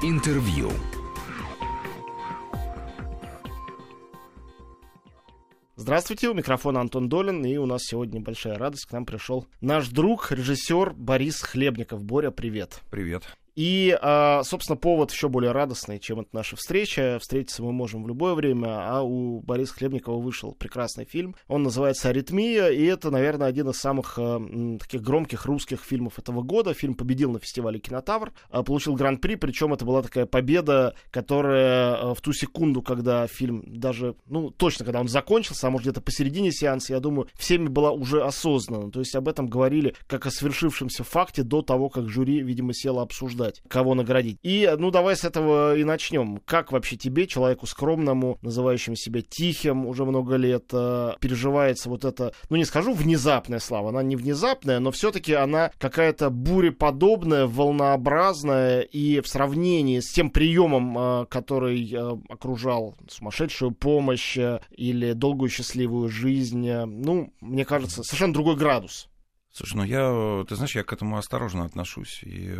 Интервью. Здравствуйте, у микрофона Антон Долин, и у нас сегодня большая радость. К нам пришел наш друг, режиссер Борис Хлебников. Боря, привет. Привет. И, а, собственно, повод еще более радостный, чем это наша встреча. Встретиться мы можем в любое время, а у Бориса Хлебникова вышел прекрасный фильм. Он называется «Аритмия», и это, наверное, один из самых а, таких громких русских фильмов этого года. Фильм победил на фестивале «Кинотавр», а, получил гран-при, причем это была такая победа, которая в ту секунду, когда фильм даже, ну, точно, когда он закончился, а может где-то посередине сеанса, я думаю, всеми была уже осознана. То есть об этом говорили как о свершившемся факте до того, как жюри, видимо, село обсуждать выбрать, кого наградить. И, ну, давай с этого и начнем. Как вообще тебе, человеку скромному, называющему себя тихим уже много лет, э, переживается вот это, ну, не скажу внезапная слава, она не внезапная, но все-таки она какая-то буреподобная, волнообразная, и в сравнении с тем приемом, э, который э, окружал сумасшедшую помощь или долгую счастливую жизнь, ну, мне кажется, совершенно другой градус. Слушай, ну я, ты знаешь, я к этому осторожно отношусь. И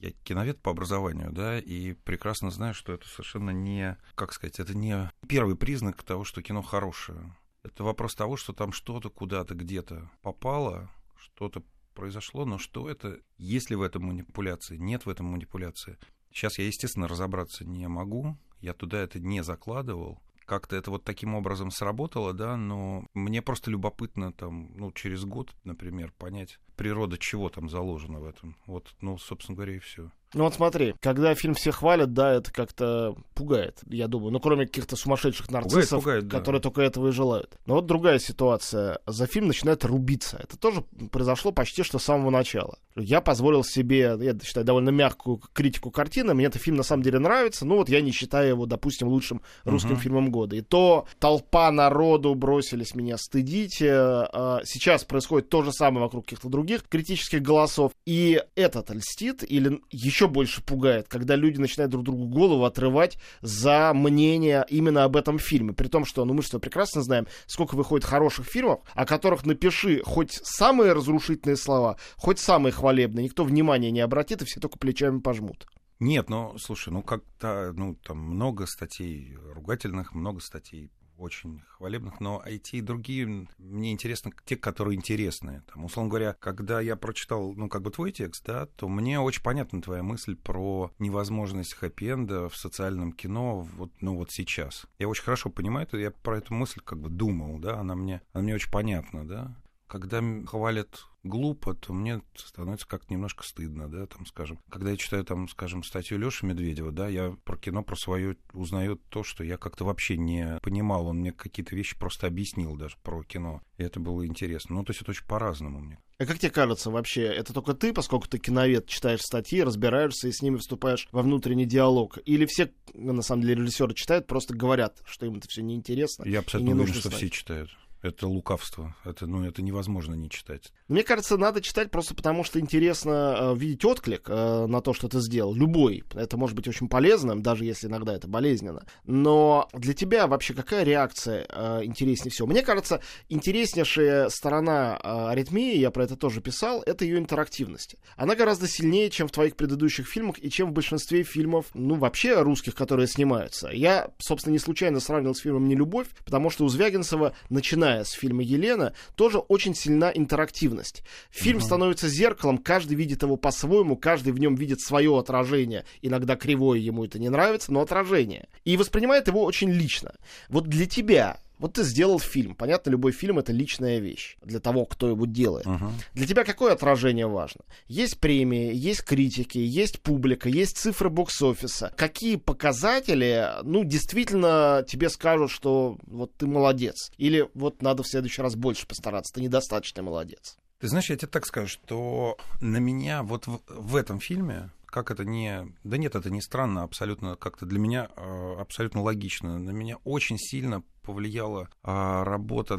я киновед по образованию, да, и прекрасно знаю, что это совершенно не, как сказать, это не первый признак того, что кино хорошее. Это вопрос того, что там что-то куда-то где-то попало, что-то произошло, но что это, есть ли в этом манипуляции, нет в этом манипуляции. Сейчас я, естественно, разобраться не могу, я туда это не закладывал, как-то это вот таким образом сработало, да, но мне просто любопытно там, ну, через год, например, понять, природа чего там заложена в этом. Вот, ну, собственно говоря, и все. Ну вот смотри, когда фильм все хвалят, да, это как-то пугает, я думаю. Ну, кроме каких-то сумасшедших нарциссов, пугает, пугает, которые да. только этого и желают. Но вот другая ситуация. За фильм начинает рубиться. Это тоже произошло почти что с самого начала. Я позволил себе, я считаю, довольно мягкую критику картины. Мне этот фильм на самом деле нравится. Ну вот я не считаю его, допустим, лучшим русским uh-huh. фильмом года. И то толпа народу бросились меня стыдить. Э, а сейчас происходит то же самое вокруг каких-то других критических голосов. И этот льстит или еще больше пугает, когда люди начинают друг другу голову отрывать за мнение именно об этом фильме. При том, что, ну мы что, прекрасно знаем, сколько выходит хороших фильмов, о которых напиши хоть самые разрушительные слова, хоть самые хвалебные, никто внимания не обратит, и все только плечами пожмут. Нет, ну, слушай, ну как-то, ну, там много статей ругательных, много статей очень хвалебных, но эти и другие мне интересны те, которые интересные. Там, условно говоря, когда я прочитал, ну, как бы твой текст, да, то мне очень понятна твоя мысль про невозможность хэппи-энда в социальном кино вот, ну, вот сейчас. Я очень хорошо понимаю это, я про эту мысль как бы думал, да, она мне, она мне очень понятна, да. Когда хвалят глупо, то мне становится как-то немножко стыдно, да, там, скажем. Когда я читаю, там, скажем, статью Лёши Медведева, да, я про кино, про свое узнаю то, что я как-то вообще не понимал. Он мне какие-то вещи просто объяснил даже про кино. И это было интересно. Ну, то есть это очень по-разному мне. А как тебе кажется вообще, это только ты, поскольку ты киновед, читаешь статьи, разбираешься и с ними вступаешь во внутренний диалог? Или все, на самом деле, режиссеры читают, просто говорят, что им это все неинтересно? Я абсолютно уверен, что все читают. Это лукавство. Это, ну, это невозможно не читать. Мне кажется, надо читать просто потому, что интересно э, видеть отклик э, на то, что ты сделал. Любой. Это может быть очень полезным, даже если иногда это болезненно. Но для тебя вообще какая реакция э, интереснее всего? Мне кажется, интереснейшая сторона э, аритмии, я про это тоже писал, это ее интерактивность. Она гораздо сильнее, чем в твоих предыдущих фильмах и чем в большинстве фильмов, ну, вообще русских, которые снимаются. Я, собственно, не случайно сравнил с фильмом «Нелюбовь», потому что у Звягинцева начинает начиная с фильма «Елена», тоже очень сильна интерактивность. Фильм угу. становится зеркалом, каждый видит его по-своему, каждый в нем видит свое отражение. Иногда кривое ему это не нравится, но отражение. И воспринимает его очень лично. Вот для тебя вот ты сделал фильм. Понятно, любой фильм это личная вещь для того, кто его делает. Uh-huh. Для тебя какое отражение важно? Есть премии, есть критики, есть публика, есть цифры бокс-офиса. Какие показатели, ну, действительно тебе скажут, что вот ты молодец? Или вот надо в следующий раз больше постараться, ты недостаточно молодец? Ты знаешь, я тебе так скажу, что на меня вот в, в этом фильме как это не... Да нет, это не странно, абсолютно как-то для меня э, абсолютно логично. На меня очень сильно повлияла а, работа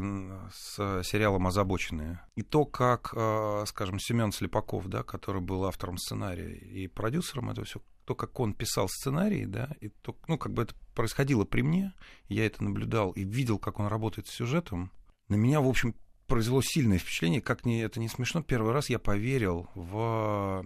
с сериалом «Озабоченные». И то, как, а, скажем, Семен Слепаков, да, который был автором сценария и продюсером этого все, то, как он писал сценарий, да, и то, ну, как бы это происходило при мне, я это наблюдал и видел, как он работает с сюжетом, на меня, в общем, произвело сильное впечатление, как не, это не смешно, первый раз я поверил в,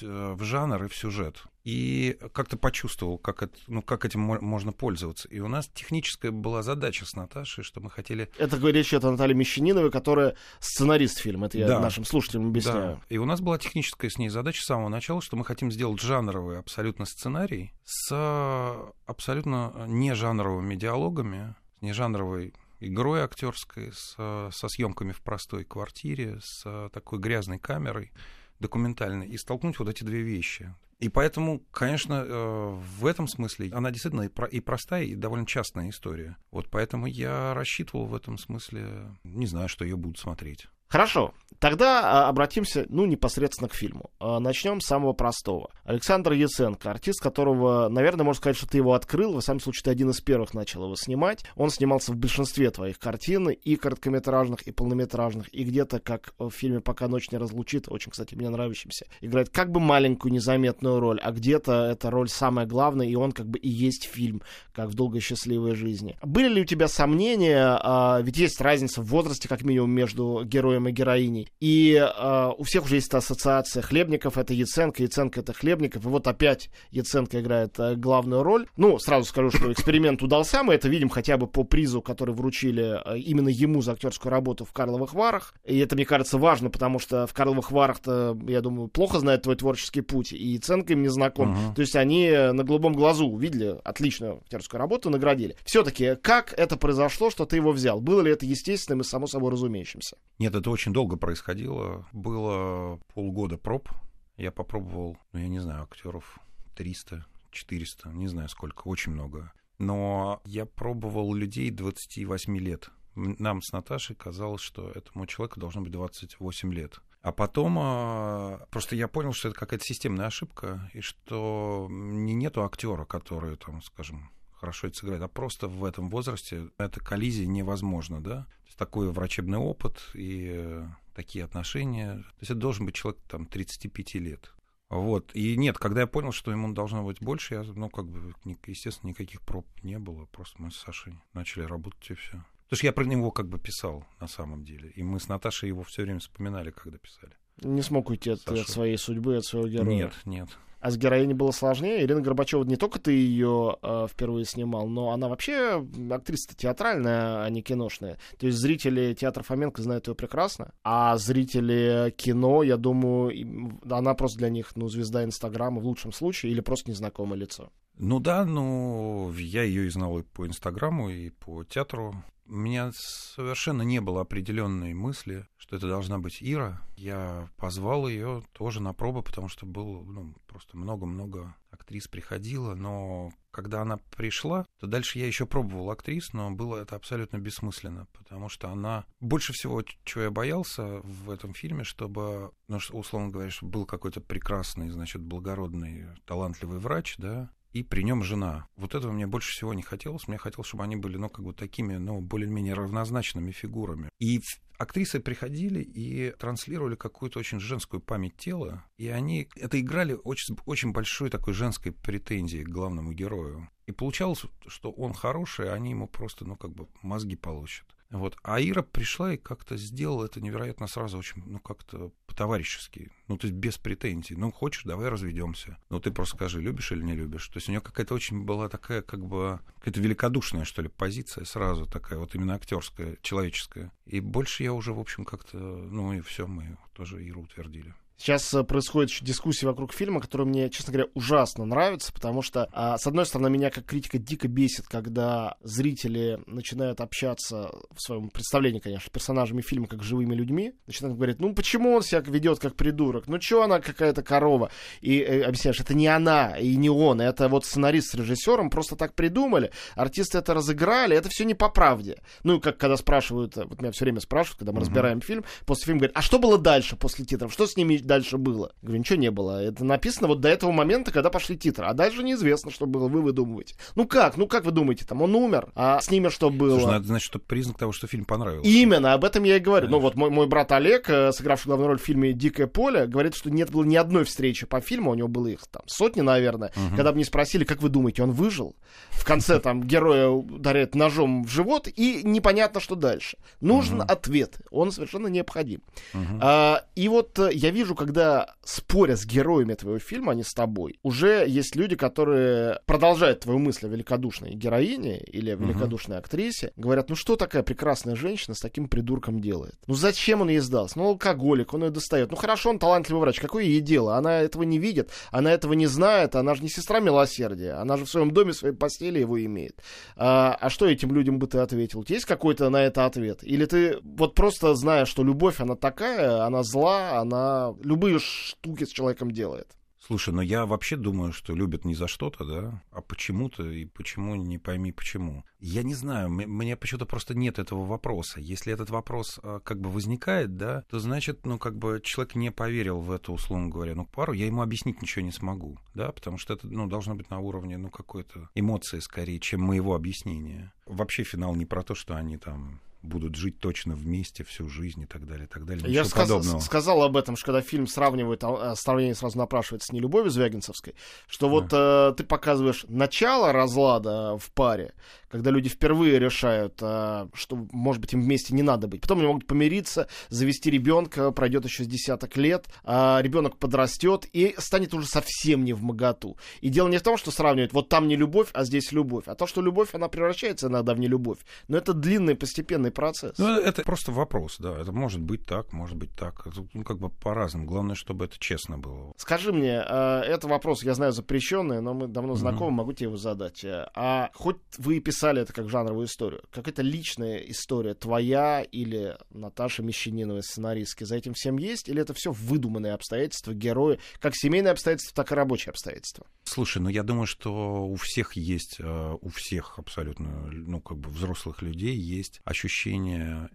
в, в жанр и в сюжет. И как-то почувствовал, как, это, ну, как этим можно пользоваться. И у нас техническая была задача с Наташей, что мы хотели... Это речь идет о Наталье Мещаниновой, которая сценарист фильма, это я да. нашим слушателям объясняю. Да. И у нас была техническая с ней задача с самого начала, что мы хотим сделать жанровый абсолютно сценарий с абсолютно не жанровыми диалогами, не жанровой игрой актерской, с, со съемками в простой квартире, с такой грязной камерой документальной, и столкнуть вот эти две вещи. И поэтому, конечно, э, в этом смысле она действительно и простая, и довольно частная история. Вот поэтому я рассчитывал в этом смысле, не знаю, что ее будут смотреть. Хорошо, тогда а, обратимся, ну, непосредственно к фильму. А, начнем с самого простого. Александр Яценко, артист, которого, наверное, можно сказать, что ты его открыл, во всяком случае, ты один из первых начал его снимать. Он снимался в большинстве твоих картин, и короткометражных, и полнометражных, и где-то, как в фильме «Пока ночь не разлучит», очень, кстати, мне нравящимся, играет как бы маленькую незаметную роль, а где-то эта роль самая главная, и он как бы и есть фильм, как в «Долгой счастливой жизни». Были ли у тебя сомнения, а, ведь есть разница в возрасте, как минимум, между героем героем и героиней. И э, у всех уже есть эта ассоциация. Хлебников — это Яценко, Яценко — это Хлебников. И вот опять Яценко играет э, главную роль. Ну, сразу скажу, что эксперимент удался. Мы это видим хотя бы по призу, который вручили э, именно ему за актерскую работу в «Карловых варах». И это, мне кажется, важно, потому что в «Карловых варах»-то, я думаю, плохо знает твой творческий путь. И Яценко им не знаком. Uh-huh. То есть они на голубом глазу увидели отличную актерскую работу, наградили. Все-таки, как это произошло, что ты его взял? Было ли это естественным и само собой разумеющимся? Нет, это это очень долго происходило. Было полгода проб. Я попробовал, ну, я не знаю, актеров 300, 400, не знаю сколько, очень много. Но я пробовал людей 28 лет. Нам с Наташей казалось, что этому человеку должно быть 28 лет. А потом а, просто я понял, что это какая-то системная ошибка, и что не нету актера, который, там, скажем, хорошо это сыграет, а просто в этом возрасте эта коллизия невозможна, да? такой врачебный опыт и э, такие отношения. То есть это должен быть человек там 35 лет. Вот. И нет, когда я понял, что ему должно быть больше, я, ну, как бы, естественно, никаких проб не было. Просто мы с Сашей начали работать и все. Потому что я про него как бы писал на самом деле. И мы с Наташей его все время вспоминали, когда писали. Не смог уйти от, от своей судьбы, от своего героя. Нет, нет. А с героиней было сложнее. Ирина Горбачева, не только ты ее э, впервые снимал, но она вообще актриса театральная, а не киношная. То есть зрители театра Фоменко знают ее прекрасно, а зрители кино, я думаю, она просто для них, ну, звезда Инстаграма в лучшем случае или просто незнакомое лицо. Ну да, ну, я ее и знал и по Инстаграму, и по театру. У меня совершенно не было определенной мысли, что это должна быть Ира. Я позвал ее тоже на пробы, потому что было ну, просто много-много актрис приходило, но когда она пришла, то дальше я еще пробовал актрис, но было это абсолютно бессмысленно, потому что она... Больше всего, чего я боялся в этом фильме, чтобы, ну, условно говоря, был какой-то прекрасный, значит, благородный, талантливый врач, да, и при нем жена. Вот этого мне больше всего не хотелось. Мне хотелось, чтобы они были, ну, как бы такими, ну, более-менее равнозначными фигурами. И актрисы приходили и транслировали какую-то очень женскую память тела, и они это играли очень, очень большой такой женской претензией к главному герою. И получалось, что он хороший, а они ему просто, ну, как бы мозги получат. Вот. А Ира пришла и как-то сделала это невероятно сразу, очень, ну, как-то по-товарищески. Ну, то есть без претензий. Ну, хочешь, давай разведемся. Ну, ты просто скажи, любишь или не любишь. То есть у нее какая-то очень была такая, как бы, какая-то великодушная, что ли, позиция сразу такая, вот именно актерская, человеческая. И больше я уже, в общем, как-то, ну, и все, мы тоже Иру утвердили. Сейчас э, происходит еще дискуссия вокруг фильма, которая мне, честно говоря, ужасно нравится, потому что, а, с одной стороны, меня как критика дико бесит, когда зрители начинают общаться в своем представлении, конечно, персонажами фильма как живыми людьми, начинают говорить, ну почему он себя ведет как придурок, ну что она какая-то корова, и э, объясняешь, это не она и не он, это вот сценарист с режиссером просто так придумали, артисты это разыграли, это все не по правде. Ну, как когда спрашивают, вот меня все время спрашивают, когда мы uh-huh. разбираем фильм, после фильма говорят, а что было дальше после титров, что с ними дальше было? Говорю, ничего не было. Это написано вот до этого момента, когда пошли титры. А дальше неизвестно, что было. Вы выдумываете. Ну как? Ну как вы думаете? Там он умер, а с ними что было? Слушай, ну, это значит, что признак того, что фильм понравился. Именно, об этом я и говорю. Конечно. Ну вот мой, мой брат Олег, э, сыгравший главную роль в фильме «Дикое поле», говорит, что нет было ни одной встречи по фильму, у него было их там сотни, наверное, угу. когда бы не спросили, как вы думаете, он выжил? В конце там героя ударяет ножом в живот, и непонятно, что дальше. Нужен угу. ответ, он совершенно необходим. Угу. А, и вот э, я вижу, когда, споря с героями твоего фильма, а не с тобой, уже есть люди, которые продолжают твою мысль о великодушной героине или о великодушной uh-huh. актрисе, говорят, ну что такая прекрасная женщина с таким придурком делает? Ну зачем он ей сдался? Ну алкоголик, он ее достает. Ну хорошо, он талантливый врач, какое ей дело? Она этого не видит, она этого не знает, она же не сестра милосердия, она же в своем доме, в своей постели его имеет. А, а что этим людям бы ты ответил? Есть какой-то на это ответ? Или ты вот просто зная, что любовь, она такая, она зла, она любые штуки с человеком делает? Слушай, но я вообще думаю, что любят не за что-то, да, а почему-то, и почему, не пойми почему. Я не знаю, мне почему-то просто нет этого вопроса. Если этот вопрос а, как бы возникает, да, то значит, ну, как бы человек не поверил в эту, условно говоря, ну, пару, я ему объяснить ничего не смогу, да, потому что это, ну, должно быть на уровне, ну, какой-то эмоции скорее, чем моего объяснения. Вообще финал не про то, что они там будут жить точно вместе всю жизнь и так далее, и так далее. Я сказ- подобного. сказал об этом, что когда фильм сравнивают, а, сравнение сразу напрашивается с нелюбовью Звягинцевской, что да. вот э, ты показываешь начало разлада в паре, когда люди впервые решают, э, что, может быть, им вместе не надо быть. Потом они могут помириться, завести ребенка, пройдет еще с десяток лет, а ребенок подрастет и станет уже совсем не в моготу. И дело не в том, что сравнивают, вот там не любовь, а здесь любовь, а то, что любовь, она превращается иногда в нелюбовь. Но это длинный постепенный процесс. Ну, это просто вопрос, да. Это может быть так, может быть так. Это, ну, как бы по-разному. Главное, чтобы это честно было. Скажи мне, э, это вопрос, я знаю, запрещенный, но мы давно знакомы, mm-hmm. могу тебе его задать. А хоть вы и писали это как жанровую историю, какая-то личная история твоя или Наташи Мещаниновой, сценаристки, за этим всем есть? Или это все выдуманные обстоятельства, герои, как семейные обстоятельства, так и рабочие обстоятельства? Слушай, ну я думаю, что у всех есть, э, у всех абсолютно, ну как бы взрослых людей есть ощущение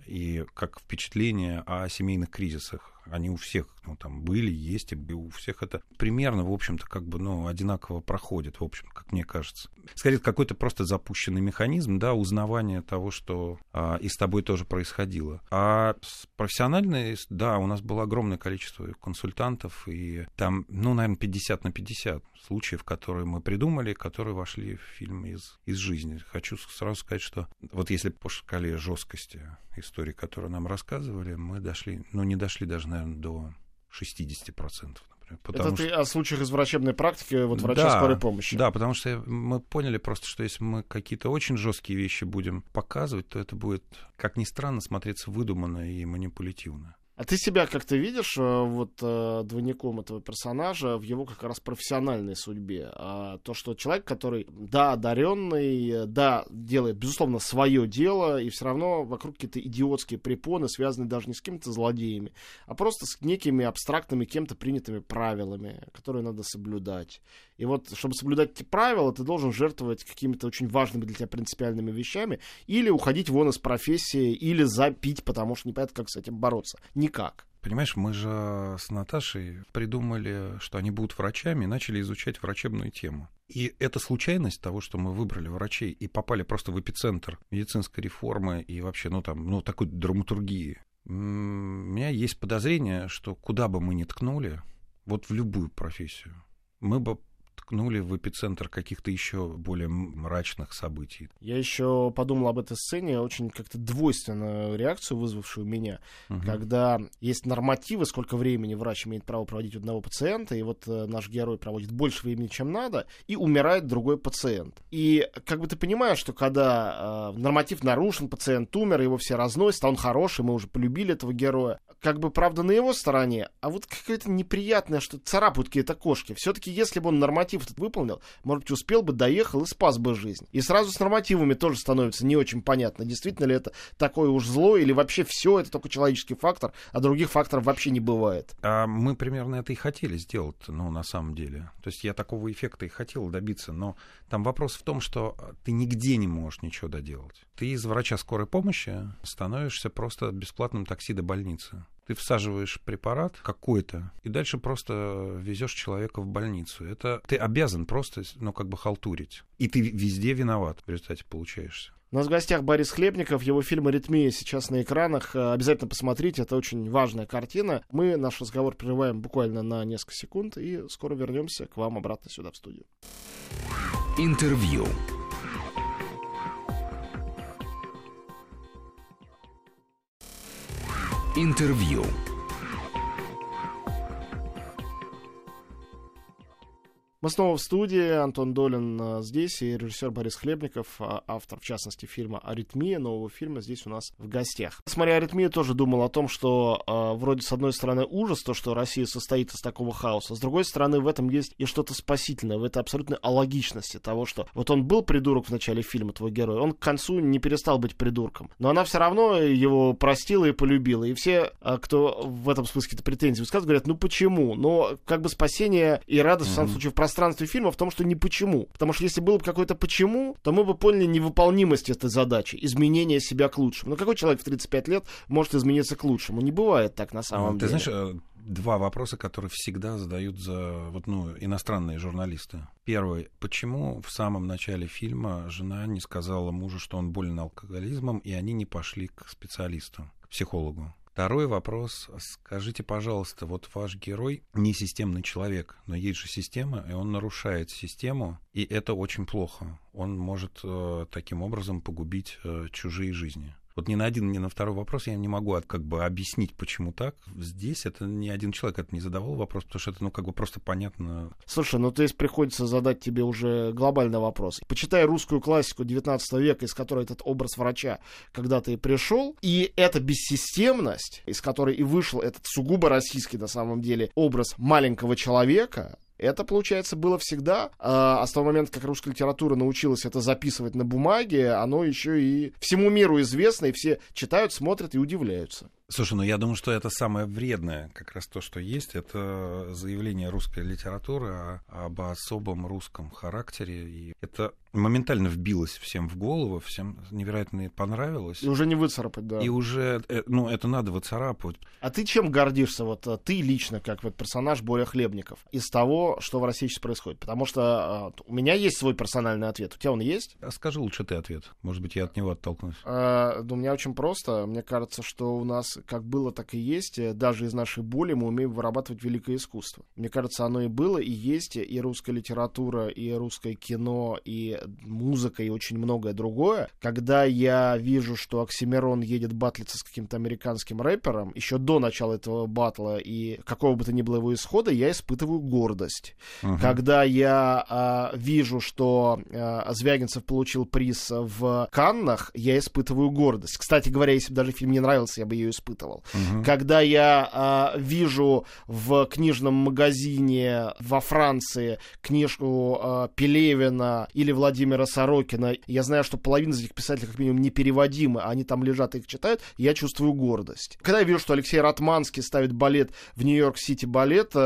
и как впечатление о семейных кризисах они у всех ну, там были, есть, и у всех это примерно, в общем-то, как бы, ну, одинаково проходит, в общем, как мне кажется. Скорее, какой-то просто запущенный механизм, да, узнавания того, что а, и с тобой тоже происходило. А с профессиональной, да, у нас было огромное количество консультантов, и там, ну, наверное, 50 на 50 случаев, которые мы придумали, которые вошли в фильм из, из жизни. Хочу сразу сказать, что вот если по шкале жесткости истории, которые нам рассказывали, мы дошли, ну, не дошли даже, наверное, до 60%. Потому Это что... ты о случаях из врачебной практики, вот врача да, скорой помощи. Да, потому что мы поняли просто, что если мы какие-то очень жесткие вещи будем показывать, то это будет, как ни странно, смотреться выдуманно и манипулятивно. А ты себя как-то видишь э, вот э, двойником этого персонажа в его как раз профессиональной судьбе? А то, что человек, который, да, одаренный, да, делает, безусловно, свое дело, и все равно вокруг какие-то идиотские препоны, связанные даже не с какими-то злодеями, а просто с некими абстрактными, кем-то принятыми правилами, которые надо соблюдать. И вот, чтобы соблюдать эти правила, ты должен жертвовать какими-то очень важными для тебя принципиальными вещами, или уходить вон из профессии, или запить, потому что непонятно, как с этим бороться. Никак. Понимаешь, мы же с Наташей придумали, что они будут врачами, и начали изучать врачебную тему. И это случайность того, что мы выбрали врачей и попали просто в эпицентр медицинской реформы и вообще, ну там, ну такой драматургии. У меня есть подозрение, что куда бы мы ни ткнули, вот в любую профессию, мы бы ткнули в эпицентр каких-то еще более мрачных событий. Я еще подумал об этой сцене, очень как-то двойственную реакцию, вызвавшую меня, угу. когда есть нормативы, сколько времени врач имеет право проводить у одного пациента, и вот э, наш герой проводит больше времени, чем надо, и умирает другой пациент. И как бы ты понимаешь, что когда э, норматив нарушен, пациент умер, его все разносят, а он хороший, мы уже полюбили этого героя, как бы правда на его стороне, а вот какое-то неприятное, что царапают какие-то кошки. Все-таки если бы он норматив этот выполнил, может быть, успел бы, доехал и спас бы жизнь. И сразу с нормативами тоже становится не очень понятно, действительно ли это такое уж зло, или вообще все это только человеческий фактор, а других факторов вообще не бывает. А мы примерно это и хотели сделать, ну, на самом деле. То есть я такого эффекта и хотел добиться, но там вопрос в том, что ты нигде не можешь ничего доделать. Ты из врача скорой помощи становишься просто бесплатным такси до больницы. Ты всаживаешь препарат какой-то, и дальше просто везешь человека в больницу. Это ты обязан просто, ну, как бы халтурить. И ты везде виноват в результате получаешься. У нас в гостях Борис Хлебников, его фильм «Аритмия» сейчас на экранах. Э, обязательно посмотрите, это очень важная картина. Мы наш разговор прерываем буквально на несколько секунд и скоро вернемся к вам обратно сюда в студию. Интервью. Интервью. Мы снова в студии. Антон Долин э, здесь и режиссер Борис Хлебников, а, автор, в частности, фильма «Аритмия», нового фильма, здесь у нас в гостях. Смотря «Аритмию», тоже думал о том, что э, вроде с одной стороны ужас, то, что Россия состоит из такого хаоса, с другой стороны в этом есть и что-то спасительное, в этой абсолютной алогичности того, что вот он был придурок в начале фильма, твой герой, он к концу не перестал быть придурком, но она все равно его простила и полюбила, и все, э, кто в этом смысле какие-то претензии высказывают, говорят, ну почему? Но как бы спасение и радость, mm-hmm. в самом случае, в пространстве фильма в том, что не почему. Потому что если было бы какое-то почему, то мы бы поняли невыполнимость этой задачи, изменение себя к лучшему. Но какой человек в 35 лет может измениться к лучшему? Не бывает так на самом Ты деле. Ты знаешь, э, два вопроса, которые всегда задают за вот, ну, иностранные журналисты. Первый. Почему в самом начале фильма жена не сказала мужу, что он болен алкоголизмом, и они не пошли к специалисту, к психологу? Второй вопрос. Скажите, пожалуйста, вот ваш герой не системный человек, но есть же система, и он нарушает систему, и это очень плохо. Он может э, таким образом погубить э, чужие жизни. Вот ни на один, ни на второй вопрос я не могу как бы объяснить, почему так. Здесь это ни один человек это не задавал вопрос, потому что это, ну, как бы просто понятно. Слушай, ну, то есть приходится задать тебе уже глобальный вопрос. Почитай русскую классику 19 века, из которой этот образ врача когда-то и пришел, и эта бессистемность, из которой и вышел этот сугубо российский, на самом деле, образ маленького человека, это, получается, было всегда. А, а с того момента, как русская литература научилась это записывать на бумаге, оно еще и всему миру известно, и все читают, смотрят и удивляются. Слушай, ну я думаю, что это самое вредное, как раз то, что есть, это заявление русской литературы о, об особом русском характере. И это моментально вбилось всем в голову, всем невероятно понравилось. И уже не выцарапать, да. И уже, э, ну, это надо выцарапывать. А ты чем гордишься, вот э, ты лично, как вот персонаж Боря Хлебников, из того, что в России сейчас происходит? Потому что uh, у меня есть свой персональный ответ. У тебя он есть? А скажи лучше ты ответ. Может быть, я от него оттолкнусь. Uh, у меня очень просто. Мне кажется, что у нас как было, так и есть. Э, даже из нашей боли мы умеем вырабатывать великое искусство. Мне кажется, оно и было, и есть, и русская литература, и русское кино, и музыка, и очень многое другое. Когда я вижу, что Оксимирон едет батлиться с каким-то американским рэпером, еще до начала этого батла и какого бы то ни было его исхода, я испытываю гордость. Uh-huh. Когда я а, вижу, что а, Звягинцев получил приз в Каннах, я испытываю гордость. Кстати говоря, если бы даже фильм не нравился, я бы ее испытывал испытывал. Угу. Когда я э, вижу в книжном магазине во Франции книжку э, Пелевина или Владимира Сорокина, я знаю, что половина из этих писателей как минимум непереводимы, а они там лежат и их читают, я чувствую гордость. Когда я вижу, что Алексей Ратманский ставит балет в Нью-Йорк-Сити балет, э,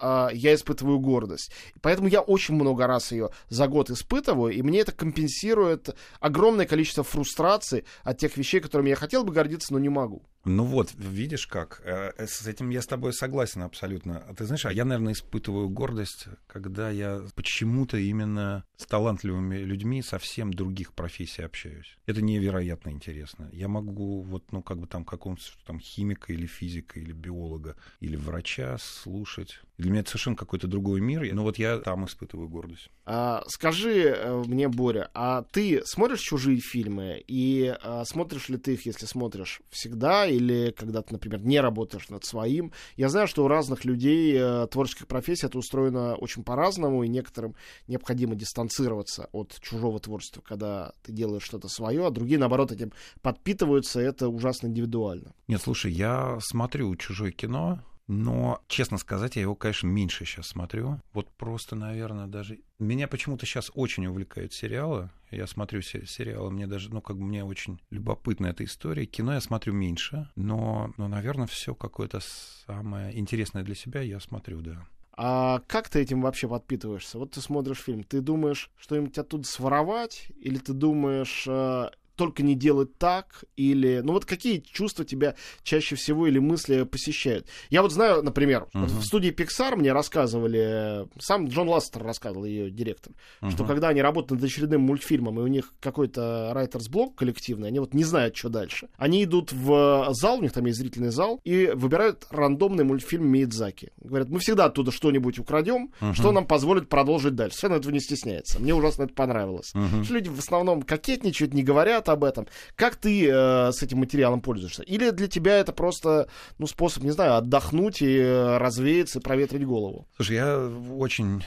э, я испытываю гордость. Поэтому я очень много раз ее за год испытываю, и мне это компенсирует огромное количество фрустраций от тех вещей, которыми я хотел бы гордиться, но не могу. Ну вот, видишь как, э, э, с этим я с тобой согласен абсолютно. А ты знаешь, а я, наверное, испытываю гордость, когда я почему-то именно с талантливыми людьми совсем других профессий общаюсь. Это невероятно интересно. Я могу вот, ну, как бы там какого-то там химика или физика или биолога или врача слушать. Для меня это совершенно какой-то другой мир, но вот я там испытываю гордость. А, скажи э, мне, Боря, а ты смотришь чужие фильмы и а, смотришь ли ты их, если смотришь всегда или когда ты, например, не работаешь над своим? Я знаю, что у разных людей а, творческих профессий это устроено очень по-разному, и некоторым необходимо дистанцироваться от чужого творчества, когда ты делаешь что-то свое, а другие, наоборот, этим подпитываются, и это ужасно индивидуально. Нет, слушай, я смотрю чужое кино, но, честно сказать, я его, конечно, меньше сейчас смотрю. Вот просто, наверное, даже... Меня почему-то сейчас очень увлекают сериалы. Я смотрю сериалы, мне даже, ну, как бы мне очень любопытна эта история. Кино я смотрю меньше, но, но наверное, все какое-то самое интересное для себя я смотрю, да. А как ты этим вообще подпитываешься? Вот ты смотришь фильм, ты думаешь что-нибудь оттуда своровать, или ты думаешь, э, только не делать так, или... Ну вот какие чувства тебя чаще всего или мысли посещают? Я вот знаю, например, uh-huh. вот в студии Pixar мне рассказывали, сам Джон Ластер рассказывал, ее директор, uh-huh. что когда они работают над очередным мультфильмом, и у них какой-то writer's блок коллективный, они вот не знают, что дальше. Они идут в зал, у них там есть зрительный зал, и выбирают рандомный мультфильм Миядзаки. Говорят, мы всегда оттуда что-нибудь украдем, uh-huh. что нам позволит продолжить дальше. Совершенно этого не стесняется. Мне ужасно это понравилось. Uh-huh. Люди в основном кокетничают, не говорят, говорят об этом. Как ты э, с этим материалом пользуешься? Или для тебя это просто ну, способ, не знаю, отдохнуть и э, развеяться, и проветрить голову? Слушай, я очень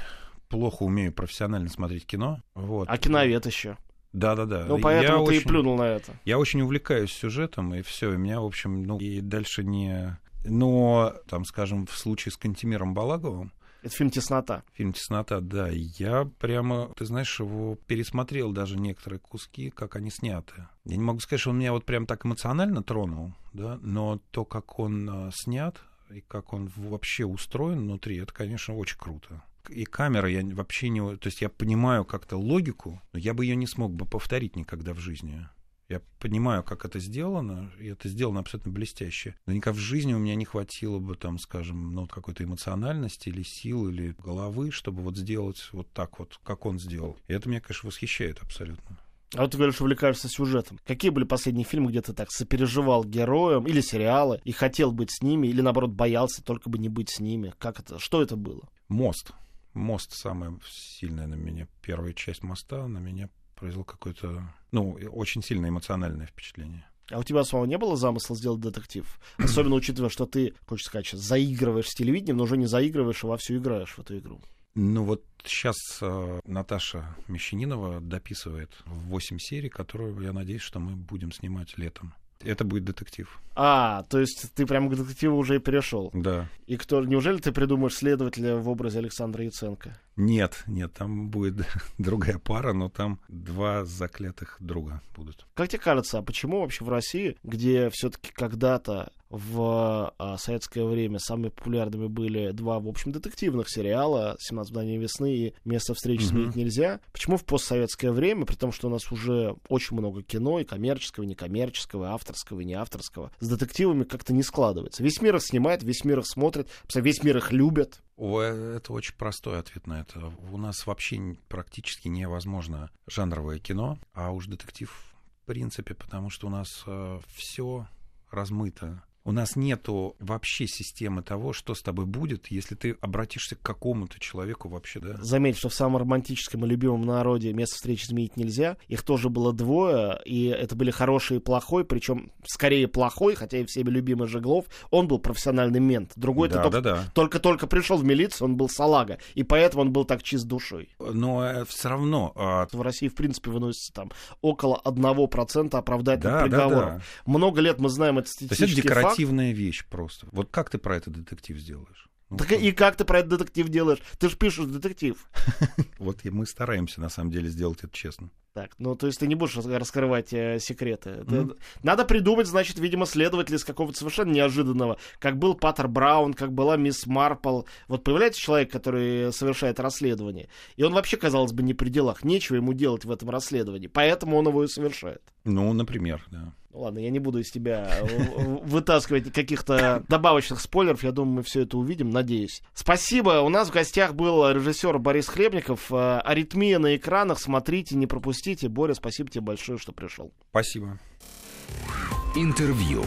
плохо умею профессионально смотреть кино. Вот. А киновед еще. Да-да-да. Ну, поэтому я ты очень, и плюнул на это. Я очень увлекаюсь сюжетом, и все, и меня, в общем, ну, и дальше не... Но, там, скажем, в случае с Кантемиром Балаговым, Это фильм «Теснота». фильм «Теснота», да, я прямо, ты знаешь, его пересмотрел даже некоторые куски, как они сняты. Я не могу сказать, что он меня вот прям так эмоционально тронул, да, но то, как он а, снят, и как он вообще устроен внутри, это, конечно, очень круто. И камера, я вообще не... То есть я понимаю как-то логику, но я бы ее не смог бы повторить никогда в жизни. Я понимаю, как это сделано, и это сделано абсолютно блестяще. Никак в жизни у меня не хватило бы, там, скажем, ну, вот какой-то эмоциональности или сил, или головы, чтобы вот сделать вот так вот, как он сделал. И это меня, конечно, восхищает абсолютно. А вот ты говоришь, увлекаешься сюжетом. Какие были последние фильмы, где ты так сопереживал героям или сериалы и хотел быть с ними, или наоборот боялся только бы не быть с ними? Как это? Что это было? Мост. Мост самая сильная на меня. Первая часть моста на меня произвел какое-то, ну, очень сильное эмоциональное впечатление. А у тебя самого не было замысла сделать детектив? Особенно учитывая, что ты, хочешь сказать, сейчас заигрываешь с телевидением, но уже не заигрываешь, а вовсю играешь в эту игру. Ну вот сейчас э, Наташа Мещанинова дописывает 8 серий, которую, я надеюсь, что мы будем снимать летом. Это будет детектив. А, то есть ты прямо к детективу уже и перешел. Да. И кто, неужели ты придумаешь следователя в образе Александра Яценко? Нет, нет, там будет другая пара, но там два заклятых друга будут. Как тебе кажется, а почему вообще в России, где все-таки когда-то в а, советское время самыми популярными были два, в общем, детективных сериала «17 мгновений весны» и «Место встречи Мгм. сменить нельзя», почему в постсоветское время, при том, что у нас уже очень много кино, и коммерческого, и некоммерческого, и авторского, и неавторского, с детективами как-то не складывается. Весь мир их снимает, весь мир их смотрит, весь мир их любит. О, э, это очень простой ответ на это. У нас вообще практически невозможно жанровое кино, а уж детектив в принципе, потому что у нас все размыто. У нас нету вообще системы того, что с тобой будет, если ты обратишься к какому-то человеку вообще, да? Заметь, что в самом романтическом и любимом народе место встречи изменить нельзя. Их тоже было двое, и это были хороший и плохой, причем скорее плохой, хотя и всеми любимый Жеглов. Он был профессиональный мент. Другой да, только, да, да. только-только пришел в милицию, он был салага. И поэтому он был так чист душой. Но все равно... а, В России, в принципе, выносится там около 1% оправдательных Да, да, приговоров. да. Много лет мы знаем это статистический факт. Декоративная вещь просто. Вот как ты про это детектив сделаешь? Ну, Так и как ты про этот детектив делаешь? Ты же пишешь детектив. Вот мы стараемся, на самом деле, сделать это честно. Так, ну то есть ты не будешь рас- раскрывать э, секреты. Это- Мгм. Надо придумать, значит, видимо, следователя из какого-то совершенно неожиданного. Как был Паттер Браун, как была мисс Марпл. Вот появляется человек, который совершает расследование. И он вообще, казалось бы, не при делах. Нечего ему делать в этом расследовании. Поэтому он его и совершает. Ну, например, да. Ладно, я не буду из тебя вытаскивать каких-то добавочных спойлеров. Я думаю, мы все это увидим, надеюсь. Спасибо. У нас в гостях был режиссер Борис Хлебников. Э, Аритмия на экранах. Смотрите, не пропустите. Боря, спасибо тебе большое, что пришел. Спасибо. Интервью.